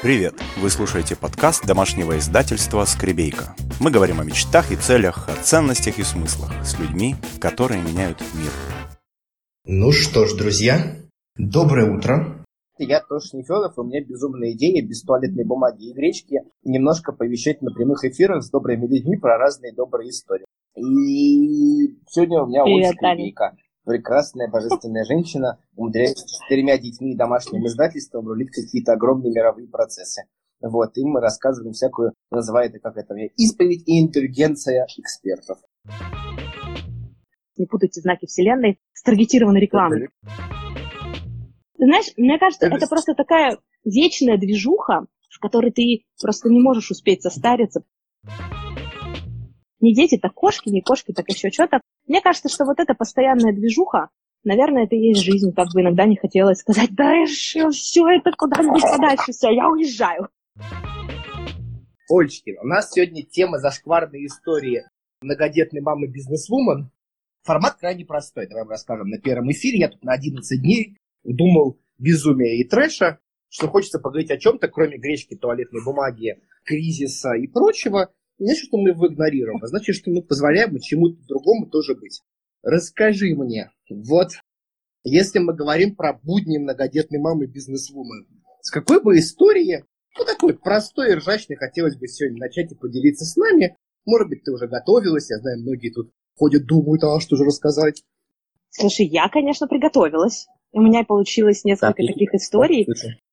Привет! Вы слушаете подкаст домашнего издательства «Скребейка». Мы говорим о мечтах и целях, о ценностях и смыслах с людьми, которые меняют мир. Ну что ж, друзья, доброе утро. Я тоже Нефедов, и у меня безумная идея без туалетной бумаги и гречки немножко повещать на прямых эфирах с добрыми людьми про разные добрые истории. И сегодня у меня Привет, Ольга Скребейка прекрасная, божественная женщина, умудряется с четырьмя детьми и домашним издательством рулить какие-то огромные мировые процессы. Вот, и мы рассказываем всякую, называют это как это, исповедь и интеллигенция экспертов. Не путайте знаки Вселенной с таргетированной рекламой. Знаешь, мне кажется, это, это просто такая вечная движуха, в которой ты просто не можешь успеть состариться. Не дети, так кошки, не кошки, так еще что-то. Мне кажется, что вот эта постоянная движуха, наверное, это и есть жизнь, как бы иногда не хотелось сказать, да еще все это куда-нибудь подальше, все, я уезжаю. Ольчкин, у нас сегодня тема зашкварной истории многодетной мамы бизнесвумен. Формат крайне простой, давай мы расскажем. На первом эфире я тут на 11 дней думал безумия и трэша, что хочется поговорить о чем-то, кроме гречки, туалетной бумаги, кризиса и прочего не значит, что мы его игнорируем, а значит, что мы позволяем чему-то другому тоже быть. Расскажи мне, вот, если мы говорим про будни многодетной мамы бизнесвумен, с какой бы истории, ну, такой простой и ржачной, хотелось бы сегодня начать и поделиться с нами. Может быть, ты уже готовилась, я знаю, многие тут ходят, думают, а что же рассказать. Слушай, я, конечно, приготовилась. У меня получилось несколько так, таких историй.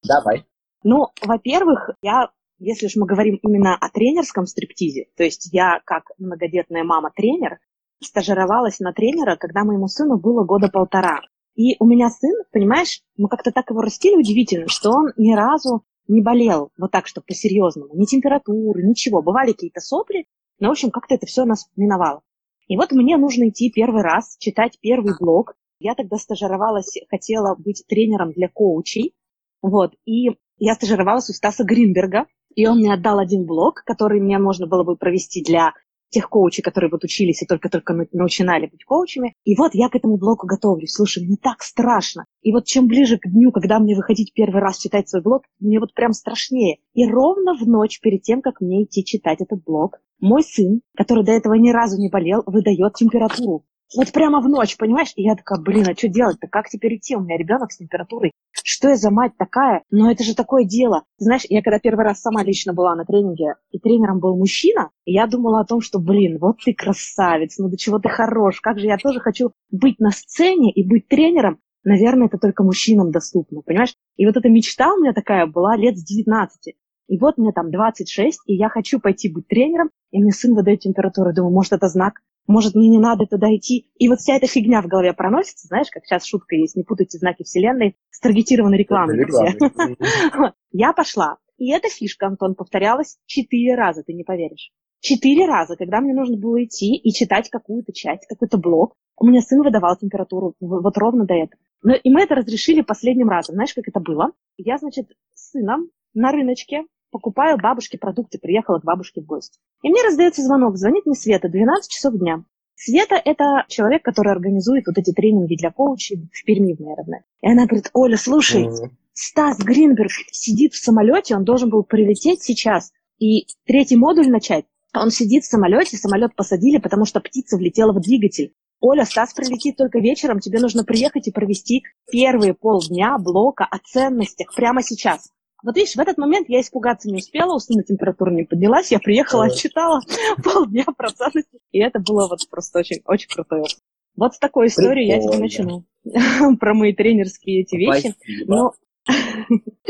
Давай. Ну, во-первых, я если уж мы говорим именно о тренерском стриптизе, то есть я как многодетная мама-тренер стажировалась на тренера, когда моему сыну было года полтора. И у меня сын, понимаешь, мы как-то так его растили удивительно, что он ни разу не болел вот так, что по-серьезному. Ни температуры, ничего. Бывали какие-то сопли, но, в общем, как-то это все нас миновало. И вот мне нужно идти первый раз, читать первый блог. Я тогда стажировалась, хотела быть тренером для коучей. Вот, и я стажировалась у Стаса Гринберга, и он мне отдал один блок, который мне можно было бы провести для тех коучей, которые вот учились и только-только начинали быть коучами. И вот я к этому блоку готовлюсь. Слушай, мне так страшно. И вот чем ближе к дню, когда мне выходить первый раз читать свой блог, мне вот прям страшнее. И ровно в ночь перед тем, как мне идти читать этот блог, мой сын, который до этого ни разу не болел, выдает температуру. Вот прямо в ночь, понимаешь? И я такая, блин, а что делать-то? Как теперь идти? У меня ребенок с температурой. Что я за мать такая? Но это же такое дело. знаешь, я когда первый раз сама лично была на тренинге, и тренером был мужчина, я думала о том, что, блин, вот ты красавец, ну до чего ты хорош, как же я тоже хочу быть на сцене и быть тренером. Наверное, это только мужчинам доступно, понимаешь? И вот эта мечта у меня такая была лет с 19. И вот мне там 26, и я хочу пойти быть тренером, и мне сын выдает температуру. Думаю, может, это знак? Может, мне не надо туда идти. И вот вся эта фигня в голове проносится, знаешь, как сейчас шутка есть, не путайте знаки Вселенной с таргетированной рекламой. Я пошла. И эта фишка, Антон, повторялась четыре раза, ты не поверишь. Четыре раза, когда мне нужно было идти и читать какую-то часть, какой-то блок, у меня сын выдавал температуру вот ровно до этого. Но, и мы это разрешили последним разом. Знаешь, как это было? Я, значит, с сыном на рыночке покупаю бабушке продукты, приехала к бабушке в гости. И мне раздается звонок, звонит мне Света, 12 часов дня. Света – это человек, который организует вот эти тренинги для коучей в Перми, наверное. И она говорит, Оля, слушай, Стас Гринберг сидит в самолете, он должен был прилететь сейчас и третий модуль начать. Он сидит в самолете, самолет посадили, потому что птица влетела в двигатель. Оля, Стас прилетит только вечером, тебе нужно приехать и провести первые полдня блока о ценностях прямо сейчас. Вот видишь, в этот момент я испугаться не успела, у температура не поднялась, я приехала, отчитала полдня про ценности, и это было вот просто очень, очень крутой опыт. Вот с такой историей я тебе начну. Про мои тренерские эти вещи. Но...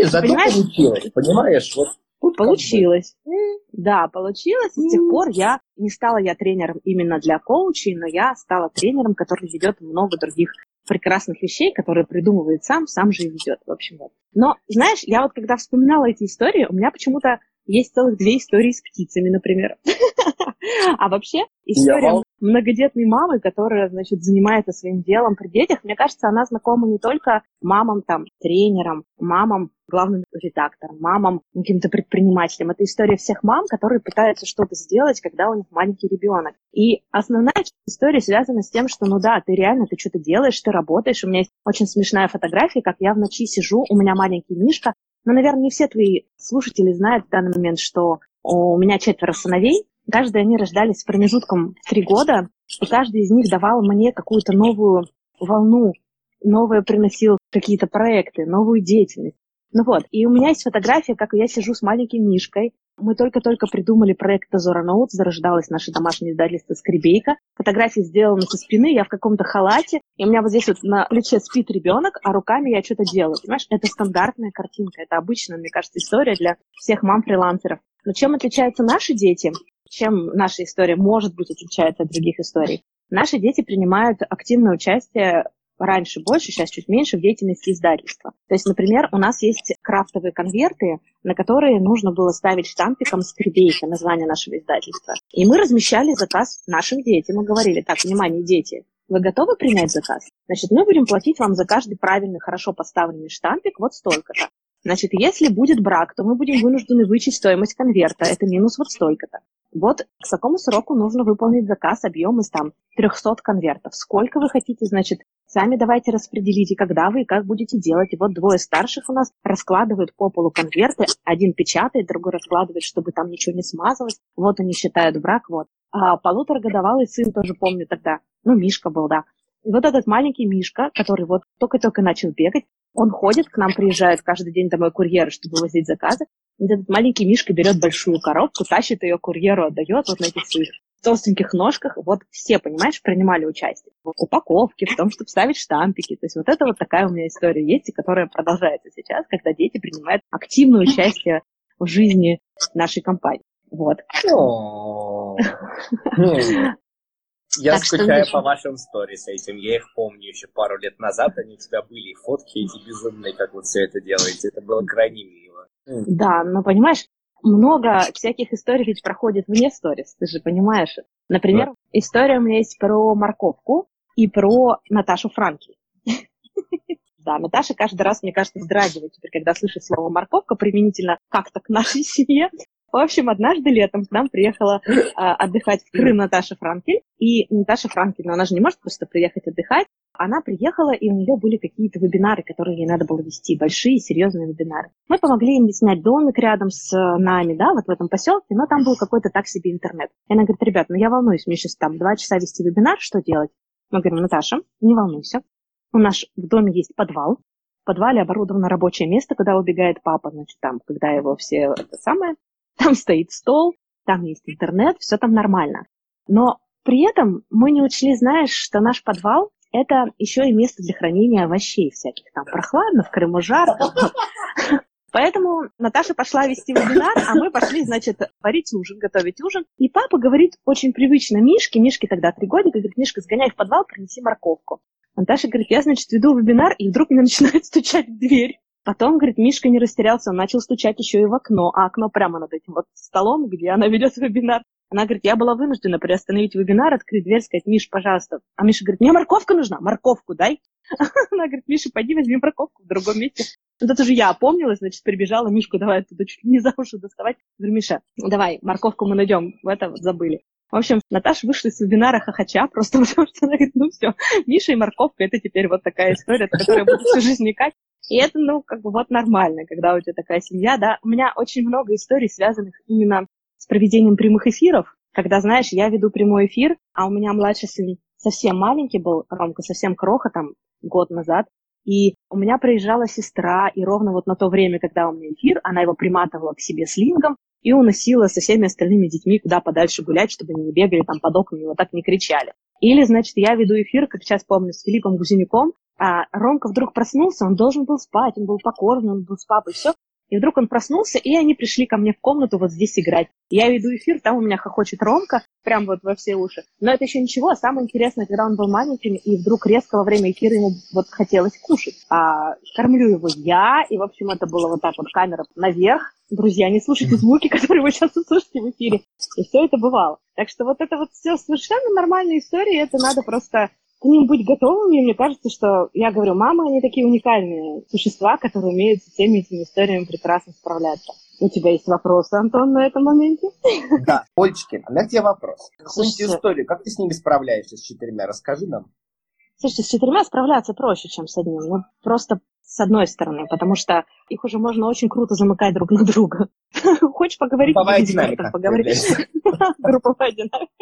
Зато получилось, понимаешь? Вот получилось. Да, получилось. С тех пор я не стала я тренером именно для коучей, но я стала тренером, который ведет много других прекрасных вещей, которые придумывает сам, сам же и ведет. В общем, вот. Но, знаешь, я вот когда вспоминала эти истории, у меня почему-то есть целых две истории с птицами, например. А вообще, история многодетной мамы, которая, значит, занимается своим делом при детях, мне кажется, она знакома не только мамам, там, тренерам, мамам, главным редактором, мамам, каким-то предпринимателям. Это история всех мам, которые пытаются что-то сделать, когда у них маленький ребенок. И основная история связана с тем, что, ну да, ты реально, ты что-то делаешь, ты работаешь. У меня есть очень смешная фотография, как я в ночи сижу, у меня маленький Мишка, Но, наверное, не все твои слушатели знают в данный момент, что у меня четверо сыновей, каждый они рождались с промежутком в три года, и каждый из них давал мне какую-то новую волну, новое приносил какие-то проекты, новую деятельность. Ну вот, и у меня есть фотография, как я сижу с маленьким Мишкой. Мы только-только придумали проект Тазора Ноут, зарождалось наше домашнее издательство «Скребейка». Фотографии сделаны со спины, я в каком-то халате, и у меня вот здесь вот на плече спит ребенок, а руками я что-то делаю. Понимаешь, это стандартная картинка, это обычная, мне кажется, история для всех мам-фрилансеров. Но чем отличаются наши дети? Чем наша история, может быть, отличается от других историй? Наши дети принимают активное участие раньше больше, сейчас чуть меньше в деятельности издательства. То есть, например, у нас есть крафтовые конверты, на которые нужно было ставить штампиком скребейка, название нашего издательства. И мы размещали заказ нашим детям. Мы говорили, так, внимание, дети, вы готовы принять заказ? Значит, мы будем платить вам за каждый правильный, хорошо поставленный штампик вот столько-то. Значит, если будет брак, то мы будем вынуждены вычесть стоимость конверта. Это минус вот столько-то. Вот к такому сроку нужно выполнить заказ, объем из там 300 конвертов. Сколько вы хотите, значит, Сами давайте распределите, когда вы и как будете делать. И вот двое старших у нас раскладывают по полу конверты. Один печатает, другой раскладывает, чтобы там ничего не смазалось. Вот они считают брак, вот. А полуторагодовалый сын тоже помню тогда. Ну, Мишка был, да. И вот этот маленький Мишка, который вот только-только начал бегать, он ходит, к нам приезжает каждый день домой курьеры, чтобы возить заказы. Вот этот маленький Мишка берет большую коробку, тащит ее курьеру, отдает вот на этих своих толстеньких ножках, вот все, понимаешь, принимали участие в упаковке, в том, чтобы ставить штампики. То есть вот это вот такая у меня история есть, и которая продолжается сейчас, когда дети принимают активное участие в жизни нашей компании. Вот. Я скучаю по вашим сторис этим. Я их помню еще пару лет назад. Они у тебя были, и фотки эти безумные, как вы все это делаете. Это было крайне мило. Да, но понимаешь, много всяких историй ведь проходит вне сторис, ты же понимаешь. Например, да. история у меня есть про морковку и про Наташу Франки. Да, Наташа каждый раз, мне кажется, вздрагивает теперь, когда слышит слово морковка применительно как-то к нашей семье. В общем, однажды летом к нам приехала э, отдыхать в Крым Наташа Франкель. И Наташа Франкель, ну, она же не может просто приехать отдыхать. Она приехала, и у нее были какие-то вебинары, которые ей надо было вести, большие, серьезные вебинары. Мы помогли им снять домик рядом с э, нами, да, вот в этом поселке, но там был какой-то так себе интернет. И она говорит, ребят, ну я волнуюсь, мне сейчас там два часа вести вебинар, что делать? Мы говорим, Наташа, не волнуйся. У нас в доме есть подвал, в подвале оборудовано рабочее место, куда убегает папа, значит, там, когда его все это самое, там стоит стол, там есть интернет, все там нормально. Но при этом мы не учли, знаешь, что наш подвал – это еще и место для хранения овощей всяких. Там прохладно, в Крыму жарко. Поэтому Наташа пошла вести вебинар, а мы пошли, значит, варить ужин, готовить ужин. И папа говорит очень привычно Мишке, Мишке тогда три годика, говорит, Мишка, сгоняй в подвал, принеси морковку. Наташа говорит, я, значит, веду вебинар, и вдруг мне начинает стучать в дверь. Потом, говорит, Мишка не растерялся, он начал стучать еще и в окно, а окно прямо над этим вот столом, где она ведет вебинар. Она говорит, я была вынуждена приостановить вебинар, открыть дверь, сказать, Миш, пожалуйста. А Миша говорит, мне морковка нужна, морковку дай. Она говорит, Миша, пойди возьми морковку в другом месте. Вот это же я опомнилась, значит, прибежала, Мишку давай оттуда чуть не за уши доставать. Говорю, Миша, давай, морковку мы найдем. В это вот забыли. В общем, Наташа вышла из вебинара хохоча, просто потому что она говорит, ну все, Миша и морковка, это теперь вот такая история, которая будет всю жизнь никать. И это, ну, как бы вот нормально, когда у тебя такая семья, да. У меня очень много историй, связанных именно с проведением прямых эфиров, когда, знаешь, я веду прямой эфир, а у меня младший сын совсем маленький был, Ромка, совсем кроха, там, год назад, и у меня приезжала сестра, и ровно вот на то время, когда у меня эфир, она его приматывала к себе слингом и уносила со всеми остальными детьми куда подальше гулять, чтобы они не бегали там под окнами, вот так не кричали. Или, значит, я веду эфир, как сейчас помню, с Филиппом Гузенюком, а Ромка вдруг проснулся, он должен был спать, он был покорный, он был с папой, все. И вдруг он проснулся, и они пришли ко мне в комнату вот здесь играть. Я веду эфир, там у меня хохочет Ромка, прям вот во все уши. Но это еще ничего, а самое интересное, когда он был маленьким, и вдруг резко во время эфира ему вот хотелось кушать. А кормлю его я, и, в общем, это было вот так вот камера наверх. Друзья, не слушайте звуки, которые вы сейчас услышите в эфире. И все это бывало. Так что вот это вот все совершенно нормальная история, это надо просто к ним быть готовыми. Мне кажется, что, я говорю, мамы, они такие уникальные существа, которые умеют с всеми этими историями прекрасно справляться. У тебя есть вопросы, Антон, на этом моменте? Да, Олечкин, а к тебе вопрос. Какую-нибудь историю, как ты с ними справляешься, с четырьмя? Расскажи нам. Слушайте, с четырьмя справляться проще, чем с одним. Ну, просто с одной стороны, потому что их уже можно очень круто замыкать друг на друга. Хочешь поговорить? Групповая динамика. Поговорить. Групповая динамика.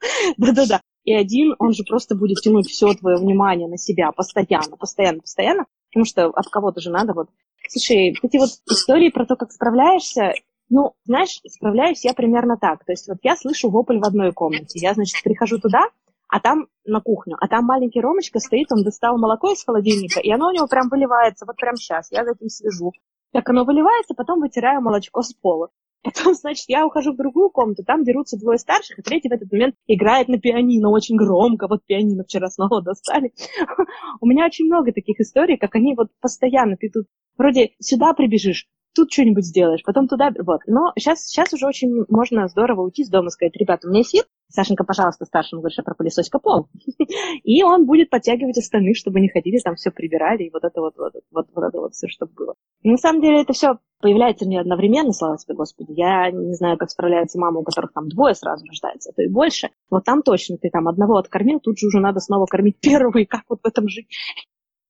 Да-да-да. И один, он же просто будет тянуть все твое внимание на себя постоянно, постоянно, постоянно, потому что от кого-то же надо вот... Слушай, эти вот истории про то, как справляешься, ну, знаешь, справляюсь я примерно так. То есть вот я слышу вопль в одной комнате. Я, значит, прихожу туда, а там на кухню, а там маленький Ромочка стоит, он достал молоко из холодильника, и оно у него прям выливается, вот прям сейчас, я за этим слежу. Как оно выливается, потом вытираю молочко с пола. Потом, значит, я ухожу в другую комнату, там дерутся двое старших, и третий в этот момент играет на пианино очень громко. Вот пианино вчера снова достали. У меня очень много таких историй, как они вот постоянно, ты тут вроде сюда прибежишь, тут что-нибудь сделаешь, потом туда, вот. Но сейчас, сейчас уже очень можно здорово уйти с дома и сказать, ребята, у меня эфир, Сашенька, пожалуйста, старшему говоришь, пропылесось-ка пол. И он будет подтягивать остальных, чтобы не ходили, там все прибирали, и вот это вот, вот, вот, вот это вот все, чтобы было. И на самом деле это все появляется не одновременно, слава тебе, Господи. Я не знаю, как справляется мама, у которых там двое сразу рождается, а то и больше. Вот там точно ты там одного откормил, тут же уже надо снова кормить первого, и как вот в этом жить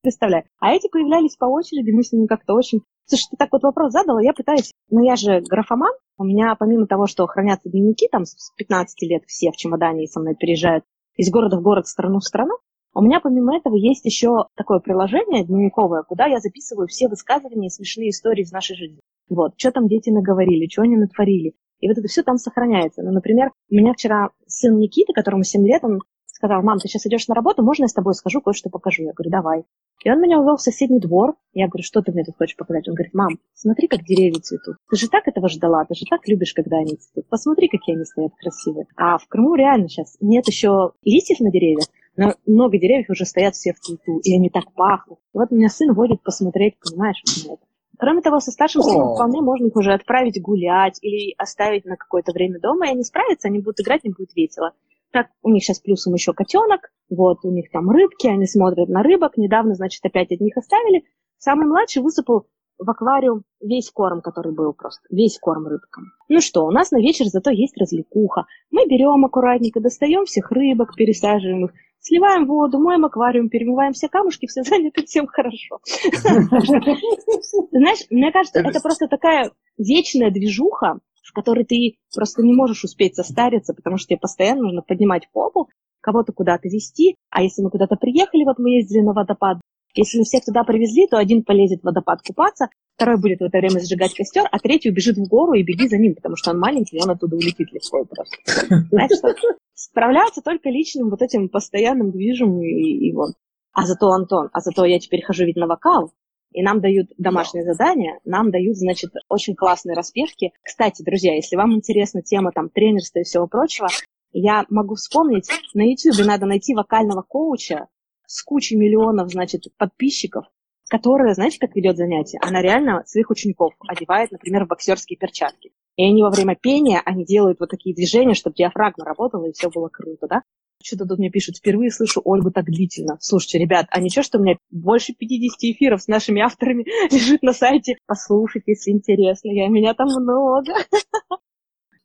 представляю. А эти появлялись по очереди, мы с ними как-то очень... Слушай, ты так вот вопрос задала, я пытаюсь... Ну, я же графоман, у меня помимо того, что хранятся дневники, там с 15 лет все в чемодане со мной переезжают из города в город, страну в страну, у меня помимо этого есть еще такое приложение дневниковое, куда я записываю все высказывания и смешные истории из нашей жизни. Вот, что там дети наговорили, что они натворили. И вот это все там сохраняется. Ну, например, у меня вчера сын Никита, которому 7 лет, он сказал, мам, ты сейчас идешь на работу, можно я с тобой схожу, кое-что покажу? Я говорю, давай. И он меня увел в соседний двор. Я говорю, что ты мне тут хочешь показать? Он говорит, мам, смотри, как деревья цветут. Ты же так этого ждала, ты же так любишь, когда они цветут. Посмотри, какие они стоят красивые. А в Крыму реально сейчас нет еще листьев на деревьях, но много деревьев уже стоят все в цвету, и они так пахнут. И вот меня сын водит посмотреть, понимаешь, на это. Кроме того, со старшим сыном вполне можно их уже отправить гулять или оставить на какое-то время дома, и они справятся, они будут играть, им будет весело. Так, у них сейчас плюсом еще котенок, вот, у них там рыбки, они смотрят на рыбок. Недавно, значит, опять от них оставили. Самый младший высыпал в аквариум весь корм, который был просто, весь корм рыбкам. Ну что, у нас на вечер зато есть развлекуха. Мы берем аккуратненько, достаем всех рыбок, пересаживаем их, сливаем воду, моем аквариум, перемываем все камушки, все заняты, всем хорошо. Знаешь, мне кажется, это просто такая вечная движуха, в которой ты просто не можешь успеть состариться, потому что тебе постоянно нужно поднимать попу, кого-то куда-то везти, а если мы куда-то приехали, вот мы ездили на водопад, если мы всех туда привезли, то один полезет в водопад купаться, второй будет в это время сжигать костер, а третий убежит в гору и беги за ним, потому что он маленький, и он оттуда улетит легко просто. Знаешь, что справляться только личным вот этим постоянным движем и, и вот. А зато, Антон, а зато я теперь хожу ведь на вокал, и нам дают домашнее да. задание, нам дают, значит, очень классные распевки. Кстати, друзья, если вам интересна тема там тренерства и всего прочего, я могу вспомнить, на YouTube надо найти вокального коуча с кучей миллионов, значит, подписчиков, которая, знаете, как ведет занятия? Она реально своих учеников одевает, например, в боксерские перчатки. И они во время пения, они делают вот такие движения, чтобы диафрагма работала, и все было круто, да? Что-то тут мне пишут, впервые слышу Ольгу так длительно. Слушайте, ребят, а ничего, что у меня больше 50 эфиров с нашими авторами лежит на сайте? Послушайте, если интересно, я, меня там много.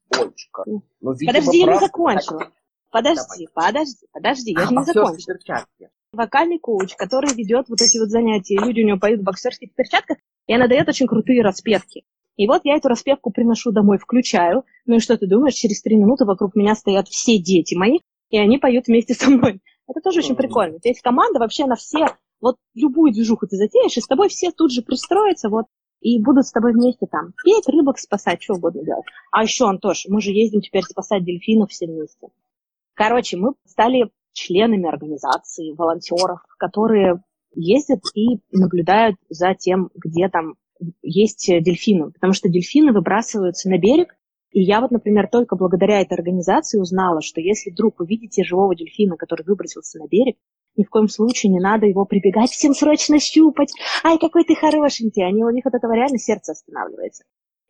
Олечка. Ну, подожди, я не закончила. Подожди, подожди, подожди, я же не закончила. Вокальный коуч, который ведет вот эти вот занятия, люди у него поют в боксерских перчатках, и она дает очень крутые распевки. И вот я эту распевку приношу домой, включаю. Ну и что ты думаешь, через три минуты вокруг меня стоят все дети мои, и они поют вместе со мной. Это тоже очень прикольно. То есть команда вообще на все, вот любую движуху ты затеешь, и с тобой все тут же пристроятся, вот, и будут с тобой вместе там петь, рыбок спасать, что угодно делать. А еще, Антош, мы же ездим теперь спасать дельфинов все вместе. Короче, мы стали членами организации, волонтеров, которые ездят и наблюдают за тем, где там есть дельфины. Потому что дельфины выбрасываются на берег, и я вот, например, только благодаря этой организации узнала, что если вдруг увидите живого дельфина, который выбросился на берег, ни в коем случае не надо его прибегать, всем срочно щупать. Ай, какой ты хорошенький. Они, у них от этого реально сердце останавливается.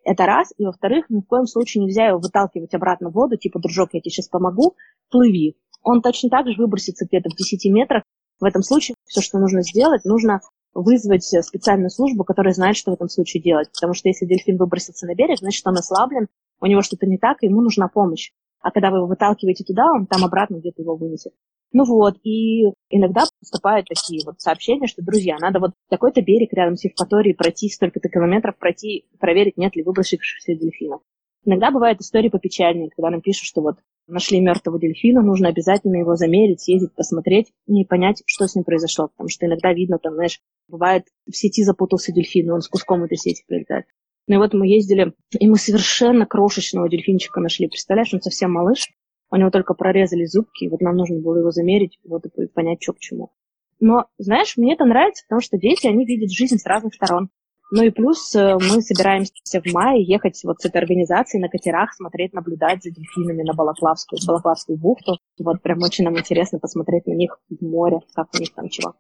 Это раз. И во-вторых, ни в коем случае нельзя его выталкивать обратно в воду, типа, дружок, я тебе сейчас помогу, плыви. Он точно так же выбросится где-то в 10 метрах. В этом случае все, что нужно сделать, нужно вызвать специальную службу, которая знает, что в этом случае делать. Потому что если дельфин выбросится на берег, значит, он ослаблен, у него что-то не так, и ему нужна помощь. а когда вы его выталкиваете туда, он там обратно где-то его вынесет. Ну вот, и иногда поступают такие вот сообщения, что, друзья, надо вот такой-то берег рядом с Евпаторией пройти, столько-то километров пройти, проверить, нет ли выбросившихся дельфинов. Иногда бывают истории попечальнее, когда нам пишут, что вот нашли мертвого дельфина, нужно обязательно его замерить, съездить, посмотреть и понять, что с ним произошло. Потому что иногда видно, там, знаешь, бывает, в сети запутался дельфин, и он с куском этой сети прилетает. Ну и вот мы ездили, и мы совершенно крошечного дельфинчика нашли. Представляешь, он совсем малыш, у него только прорезали зубки, вот нам нужно было его замерить, вот и понять, что к чему. Но, знаешь, мне это нравится, потому что дети, они видят жизнь с разных сторон. Ну и плюс э, мы собираемся в мае ехать вот с этой организацией на катерах, смотреть, наблюдать за дельфинами на Балаклавскую, Балаклавскую бухту. Вот прям очень нам интересно посмотреть на них в море, как у них там чего.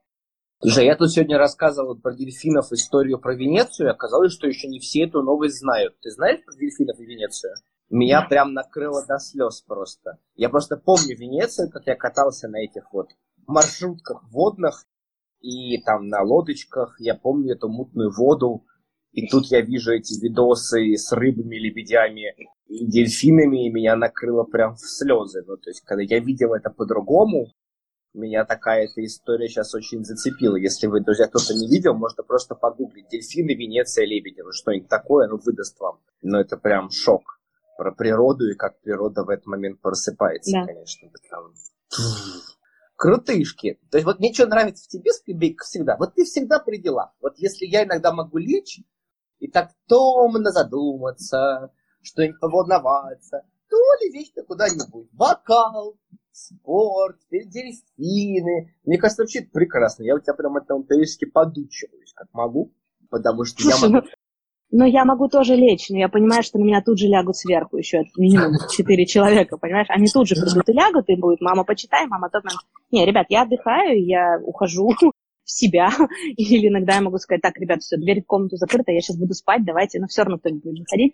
Слушай, я тут сегодня рассказывал про дельфинов историю про Венецию, и оказалось, что еще не все эту новость знают. Ты знаешь про дельфинов и Венецию? Меня прям накрыло до слез просто. Я просто помню Венецию, как я катался на этих вот маршрутках водных и там на лодочках. Я помню эту мутную воду. И тут я вижу эти видосы с рыбами, лебедями и дельфинами, и меня накрыло прям в слезы. Ну, то есть, когда я видел это по-другому, меня такая эта история сейчас очень зацепила. Если вы, друзья, кто-то не видел, можно просто погуглить «Дельфины, Венеция, лебеди». Ну, что-нибудь такое, ну, выдаст вам. Но это прям шок про природу и как природа в этот момент просыпается, да. конечно. Там... Крутышки. То есть вот мне что нравится в тебе, Скребейка, всегда. Вот ты всегда при делах. Вот если я иногда могу лечь и так томно задуматься, что-нибудь поволноваться, то ли вечно куда-нибудь. Вокал, спорт, дельфины. Мне кажется, вообще это прекрасно. Я у тебя прям этому периодически подучиваюсь, как могу. Потому что Слушай, я могу... Ну, но я могу тоже лечь, но я понимаю, что на меня тут же лягут сверху еще минимум четыре человека, понимаешь? Они тут же придут и лягут, и будет, мама, почитай, мама, то... Не, ребят, я отдыхаю, я ухожу в себя, или иногда я могу сказать, так, ребят, все, дверь в комнату закрыта, я сейчас буду спать, давайте, но все равно кто-нибудь будет заходить.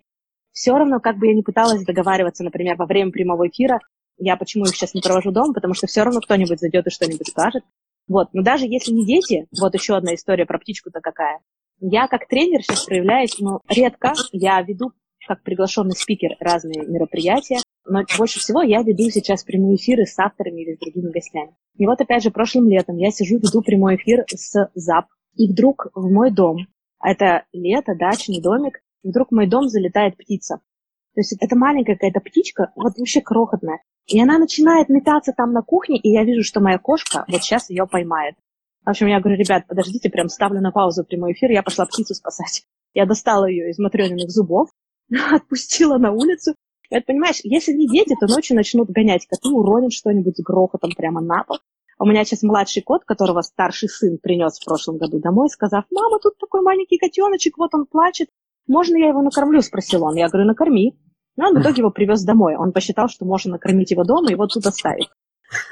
Все равно, как бы я не пыталась договариваться, например, во время прямого эфира, я почему их сейчас не провожу дома, потому что все равно кто-нибудь зайдет и что-нибудь скажет. Вот, но даже если не дети, вот еще одна история про птичку-то какая. Я как тренер сейчас проявляюсь, но редко. Я веду как приглашенный спикер разные мероприятия, но больше всего я веду сейчас прямые эфиры с авторами или с другими гостями. И вот опять же прошлым летом я сижу, веду прямой эфир с ЗАП, и вдруг в мой дом, это лето, дачный домик, вдруг в мой дом залетает птица. То есть это маленькая какая-то птичка, вот вообще крохотная. И она начинает метаться там на кухне, и я вижу, что моя кошка вот сейчас ее поймает. В общем, я говорю, ребят, подождите, прям ставлю на паузу прямой эфир, я пошла птицу спасать. Я достала ее из матрёниных зубов, отпустила на улицу. И вот, понимаешь, если не дети, то ночью начнут гонять коты, уронят что-нибудь с грохотом прямо на пол. У меня сейчас младший кот, которого старший сын принес в прошлом году домой, сказав, мама, тут такой маленький котеночек, вот он плачет, можно я его накормлю, спросил он. Я говорю, накорми. Но он в итоге его привез домой. Он посчитал, что можно накормить его дома и вот тут оставить.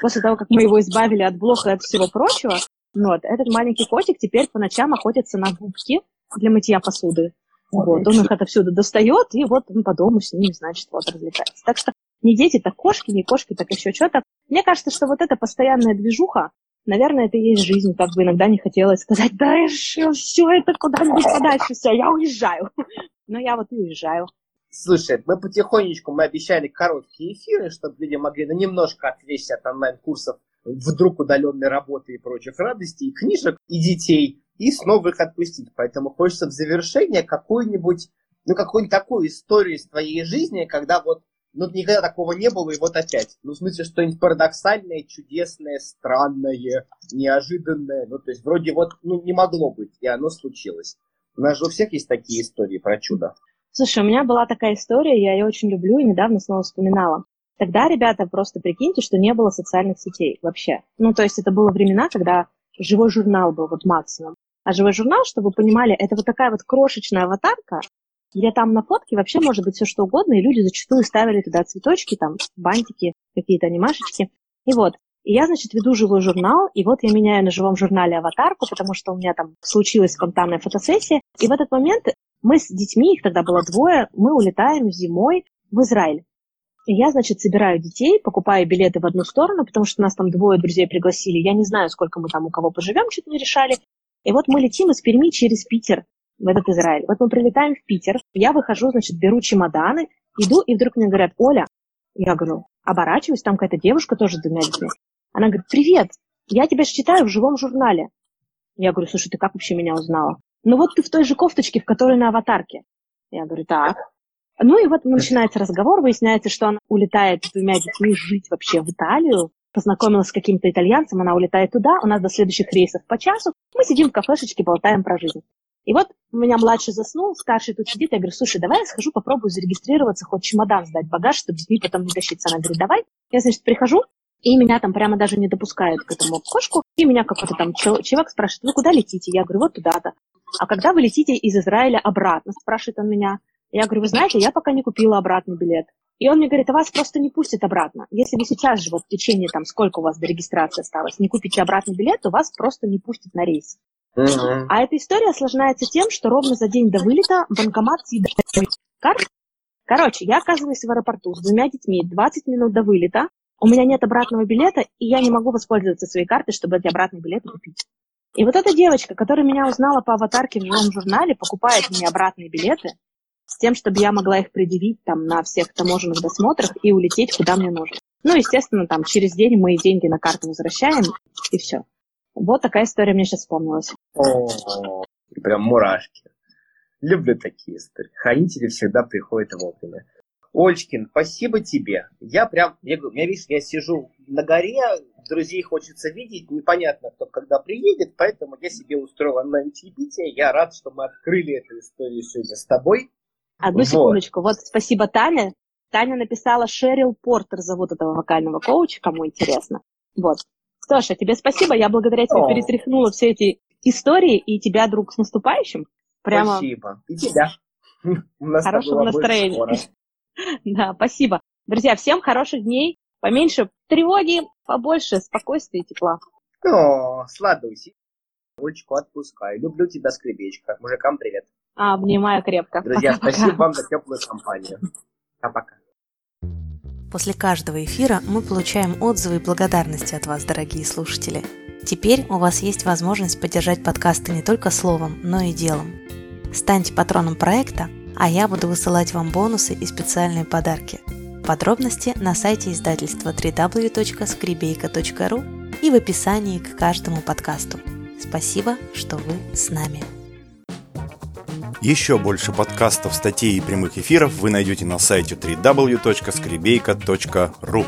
После того, как мы его избавили от блоха и от всего прочего, вот. Этот маленький котик теперь по ночам охотится на губки для мытья посуды. Вот, он их отовсюду достает, и вот он по дому с ними, значит, вот развлекается. Так что не дети, так кошки, не кошки, так еще что-то. Мне кажется, что вот эта постоянная движуха, наверное, это и есть жизнь, как бы иногда не хотелось сказать, да еще все это куда-нибудь подальше, все, я уезжаю. Но я вот и уезжаю. Слушай, мы потихонечку, мы обещали короткие эфиры, чтобы люди могли ну, немножко отвлечься от онлайн-курсов вдруг удаленной работы и прочих радостей, и книжек, и детей, и снова их отпустить. Поэтому хочется в завершение какую-нибудь, ну, какую-нибудь такую историю из твоей жизни, когда вот, ну, никогда такого не было, и вот опять. Ну, в смысле, что-нибудь парадоксальное, чудесное, странное, неожиданное. Ну, то есть, вроде вот, ну, не могло быть, и оно случилось. У нас же у всех есть такие истории про чудо. Слушай, у меня была такая история, я ее очень люблю и недавно снова вспоминала. Тогда, ребята, просто прикиньте, что не было социальных сетей вообще. Ну, то есть это было времена, когда живой журнал был вот максимум. А живой журнал, чтобы вы понимали, это вот такая вот крошечная аватарка, где там на фотке вообще может быть все что угодно, и люди зачастую ставили туда цветочки, там, бантики, какие-то анимашечки. И вот, и я, значит, веду живой журнал, и вот я меняю на живом журнале аватарку, потому что у меня там случилась спонтанная фотосессия. И в этот момент мы с детьми, их тогда было двое, мы улетаем зимой в Израиль. И я, значит, собираю детей, покупаю билеты в одну сторону, потому что нас там двое друзей пригласили. Я не знаю, сколько мы там у кого поживем, что-то не решали. И вот мы летим из Перми через Питер в этот Израиль. Вот мы прилетаем в Питер, я выхожу, значит, беру чемоданы, иду, и вдруг мне говорят, Оля, Я говорю, оборачиваюсь, там какая-то девушка тоже с двумя детьми. Она говорит, привет, я тебя читаю в живом журнале. Я говорю, слушай, ты как вообще меня узнала? Ну вот ты в той же кофточке, в которой на аватарке. Я говорю, так. Ну и вот начинается разговор, выясняется, что она улетает с двумя детьми жить вообще в Италию, познакомилась с каким-то итальянцем, она улетает туда, у нас до следующих рейсов по часу, мы сидим в кафешечке, болтаем про жизнь. И вот у меня младший заснул, старший тут сидит, я говорю, слушай, давай я схожу, попробую зарегистрироваться, хоть чемодан сдать багаж, чтобы детьми потом не тащиться. Она говорит, давай. Я, значит, прихожу, и меня там прямо даже не допускают к этому окошку, и меня какой-то там человек спрашивает, вы куда летите? Я говорю, вот туда-то. А когда вы летите из Израиля обратно, спрашивает он меня. Я говорю, вы знаете, я пока не купила обратный билет. И он мне говорит, а вас просто не пустят обратно. Если вы сейчас же, вот в течение там, сколько у вас до регистрации осталось, не купите обратный билет, то вас просто не пустят на рейс. Uh-huh. А эта история осложняется тем, что ровно за день до вылета банкомат съедает карт. Короче, я оказываюсь в аэропорту с двумя детьми 20 минут до вылета. У меня нет обратного билета, и я не могу воспользоваться своей картой, чтобы эти обратные билеты купить. И вот эта девочка, которая меня узнала по аватарке в моем журнале, покупает мне обратные билеты с тем, чтобы я могла их предъявить там на всех таможенных досмотрах и улететь, куда мне нужно. Ну, естественно, там через день мы деньги на карту возвращаем, и все. Вот такая история мне сейчас вспомнилась. О, прям мурашки. Люблю такие истории. Хранители всегда приходят вовремя. Ольчкин, спасибо тебе. Я прям, я, я видишь, я сижу на горе, друзей хочется видеть, непонятно, кто когда приедет, поэтому я себе устроил онлайн-чаепитие. Я рад, что мы открыли эту историю сегодня с тобой. Одну вот. секундочку. Вот спасибо, Таня. Таня написала Шерил Портер, зовут этого вокального коуча, кому интересно. Вот. Стоша, тебе спасибо. Я благодаря тебе О. перетряхнула все эти истории и тебя, друг, с наступающим. Прямо... Спасибо. И тебя. Хорошего настроения. Да, спасибо. Друзья, всем хороших дней. Поменьше тревоги, побольше спокойствия и тепла. О, сладуси. Ручку отпускаю. Люблю тебя, скребечка. Мужикам привет. Обнимаю крепко. Друзья, Пока-пока. спасибо вам за теплую компанию. Пока-пока. После каждого эфира мы получаем отзывы и благодарности от вас, дорогие слушатели. Теперь у вас есть возможность поддержать подкасты не только словом, но и делом. Станьте патроном проекта, а я буду высылать вам бонусы и специальные подарки. Подробности на сайте издательства www.skribейка.ru и в описании к каждому подкасту. Спасибо, что вы с нами. Еще больше подкастов, статей и прямых эфиров вы найдете на сайте www.skribейка.ru